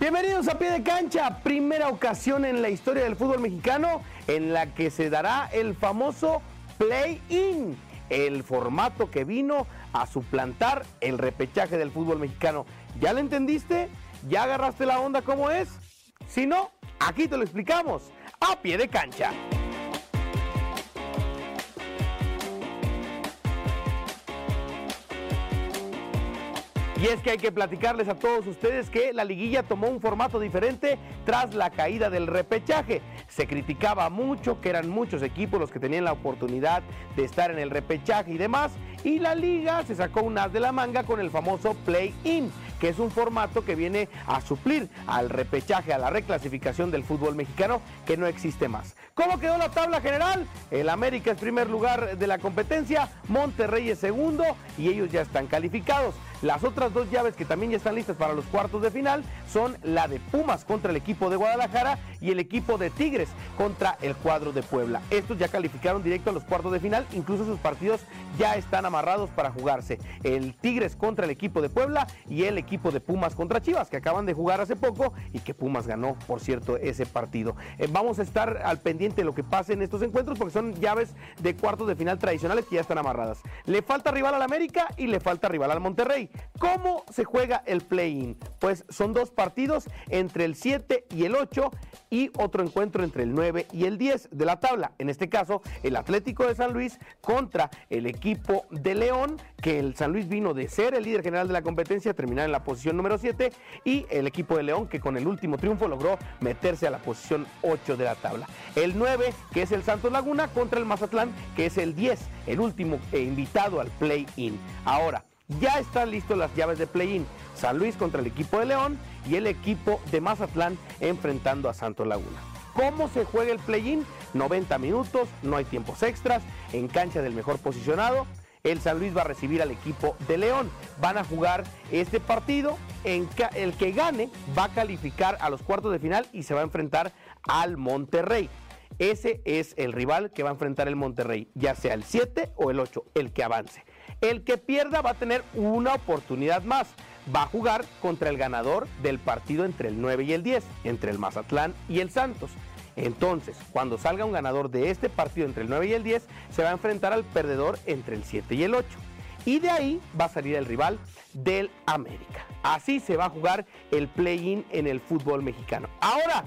Bienvenidos a pie de cancha, primera ocasión en la historia del fútbol mexicano en la que se dará el famoso play-in, el formato que vino a suplantar el repechaje del fútbol mexicano. ¿Ya lo entendiste? ¿Ya agarraste la onda cómo es? Si no, aquí te lo explicamos, a pie de cancha. Y es que hay que platicarles a todos ustedes que la liguilla tomó un formato diferente tras la caída del repechaje. Se criticaba mucho que eran muchos equipos los que tenían la oportunidad de estar en el repechaje y demás. Y la liga se sacó un as de la manga con el famoso play-in que es un formato que viene a suplir al repechaje, a la reclasificación del fútbol mexicano que no existe más. ¿Cómo quedó la tabla general? El América es primer lugar de la competencia, Monterrey es segundo y ellos ya están calificados. Las otras dos llaves que también ya están listas para los cuartos de final son la de Pumas contra el equipo de Guadalajara y el equipo de Tigres contra el cuadro de Puebla. Estos ya calificaron directo a los cuartos de final, incluso sus partidos ya están amarrados para jugarse. El Tigres contra el equipo de Puebla y el equipo de Pumas contra Chivas, que acaban de jugar hace poco y que Pumas ganó, por cierto, ese partido. Eh, vamos a estar al pendiente de lo que pase en estos encuentros porque son llaves de cuartos de final tradicionales que ya están amarradas. Le falta rival al América y le falta rival al Monterrey. ¿Cómo se juega el play-in? Pues son dos partidos entre el 7 y el 8 y otro encuentro entre el 9 y el 10 de la tabla. En este caso, el Atlético de San Luis contra el equipo de León, que el San Luis vino de ser el líder general de la competencia, terminar en la posición número 7, y el equipo de León, que con el último triunfo logró meterse a la posición 8 de la tabla. El 9, que es el Santos Laguna, contra el Mazatlán, que es el 10, el último eh, invitado al play-in. Ahora, ya están listos las llaves de play-in. San Luis contra el equipo de León y el equipo de Mazatlán enfrentando a Santos Laguna. ¿Cómo se juega el play-in? 90 minutos, no hay tiempos extras, en cancha del mejor posicionado. El San Luis va a recibir al equipo de León. Van a jugar este partido. En el que gane va a calificar a los cuartos de final y se va a enfrentar al Monterrey. Ese es el rival que va a enfrentar el Monterrey, ya sea el 7 o el 8, el que avance. El que pierda va a tener una oportunidad más. Va a jugar contra el ganador del partido entre el 9 y el 10, entre el Mazatlán y el Santos. Entonces, cuando salga un ganador de este partido entre el 9 y el 10, se va a enfrentar al perdedor entre el 7 y el 8. Y de ahí va a salir el rival del América. Así se va a jugar el play-in en el fútbol mexicano. Ahora,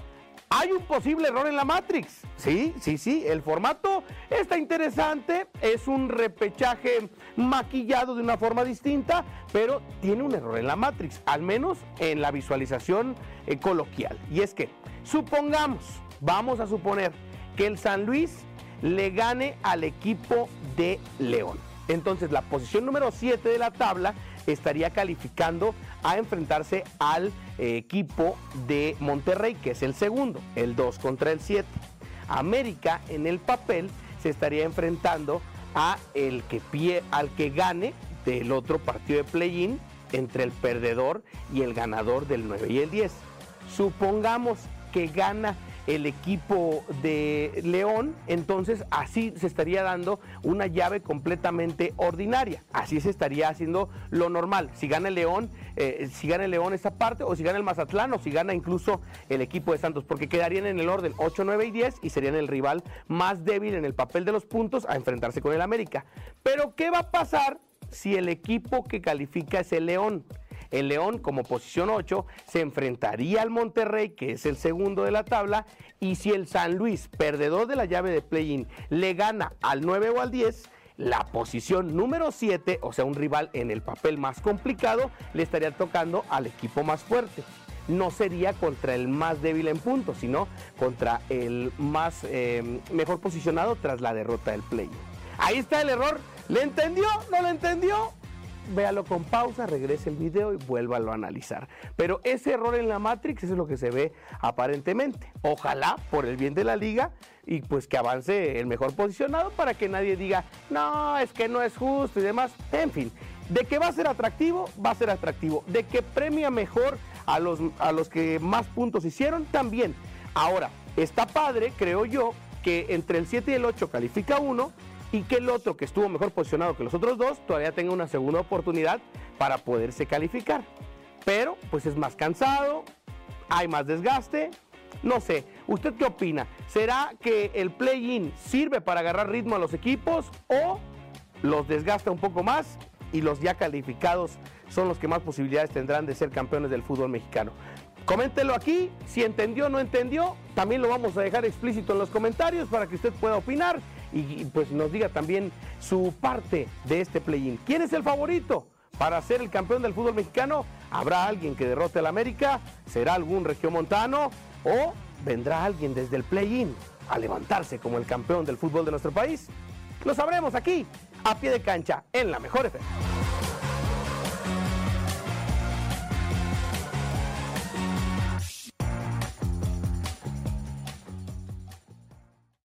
hay un posible error en la Matrix. Sí, sí, sí. El formato está interesante. Es un repechaje maquillado de una forma distinta, pero tiene un error en la Matrix, al menos en la visualización eh, coloquial. Y es que, supongamos, vamos a suponer que el San Luis le gane al equipo de León. Entonces, la posición número 7 de la tabla estaría calificando a enfrentarse al eh, equipo de Monterrey, que es el segundo, el 2 contra el 7. América en el papel se estaría enfrentando a el que pie, al que gane del otro partido de play-in entre el perdedor y el ganador del 9 y el 10. Supongamos que gana el equipo de León, entonces así se estaría dando una llave completamente ordinaria. Así se estaría haciendo lo normal. Si gana el León, eh, si gana el León esta parte, o si gana el Mazatlán, o si gana incluso el equipo de Santos, porque quedarían en el orden 8, 9 y 10 y serían el rival más débil en el papel de los puntos a enfrentarse con el América. Pero, ¿qué va a pasar si el equipo que califica es el León? El León, como posición 8, se enfrentaría al Monterrey, que es el segundo de la tabla, y si el San Luis, perdedor de la llave de play-in, le gana al 9 o al 10, la posición número 7, o sea, un rival en el papel más complicado, le estaría tocando al equipo más fuerte. No sería contra el más débil en puntos, sino contra el más eh, mejor posicionado tras la derrota del play. Ahí está el error. ¿Le entendió? ¿No le entendió? Véalo con pausa, regrese el video y vuélvalo a analizar. Pero ese error en la Matrix es lo que se ve aparentemente. Ojalá, por el bien de la liga, y pues que avance el mejor posicionado para que nadie diga, no, es que no es justo y demás. En fin, de que va a ser atractivo, va a ser atractivo. De que premia mejor a los, a los que más puntos hicieron, también. Ahora, está padre, creo yo, que entre el 7 y el 8 califica uno y que el otro que estuvo mejor posicionado que los otros dos todavía tenga una segunda oportunidad para poderse calificar. Pero pues es más cansado, ¿Hay más desgaste? No sé, ¿usted qué opina? ¿Será que el play-in sirve para agarrar ritmo a los equipos o los desgasta un poco más y los ya calificados son los que más posibilidades tendrán de ser campeones del fútbol mexicano? Coméntelo aquí, si entendió o no entendió, también lo vamos a dejar explícito en los comentarios para que usted pueda opinar y pues nos diga también su parte de este play-in. ¿Quién es el favorito para ser el campeón del fútbol mexicano? ¿Habrá alguien que derrote al América? ¿Será algún regiomontano? ¿O vendrá alguien desde el play-in a levantarse como el campeón del fútbol de nuestro país? Lo sabremos aquí, a pie de cancha, en la mejor.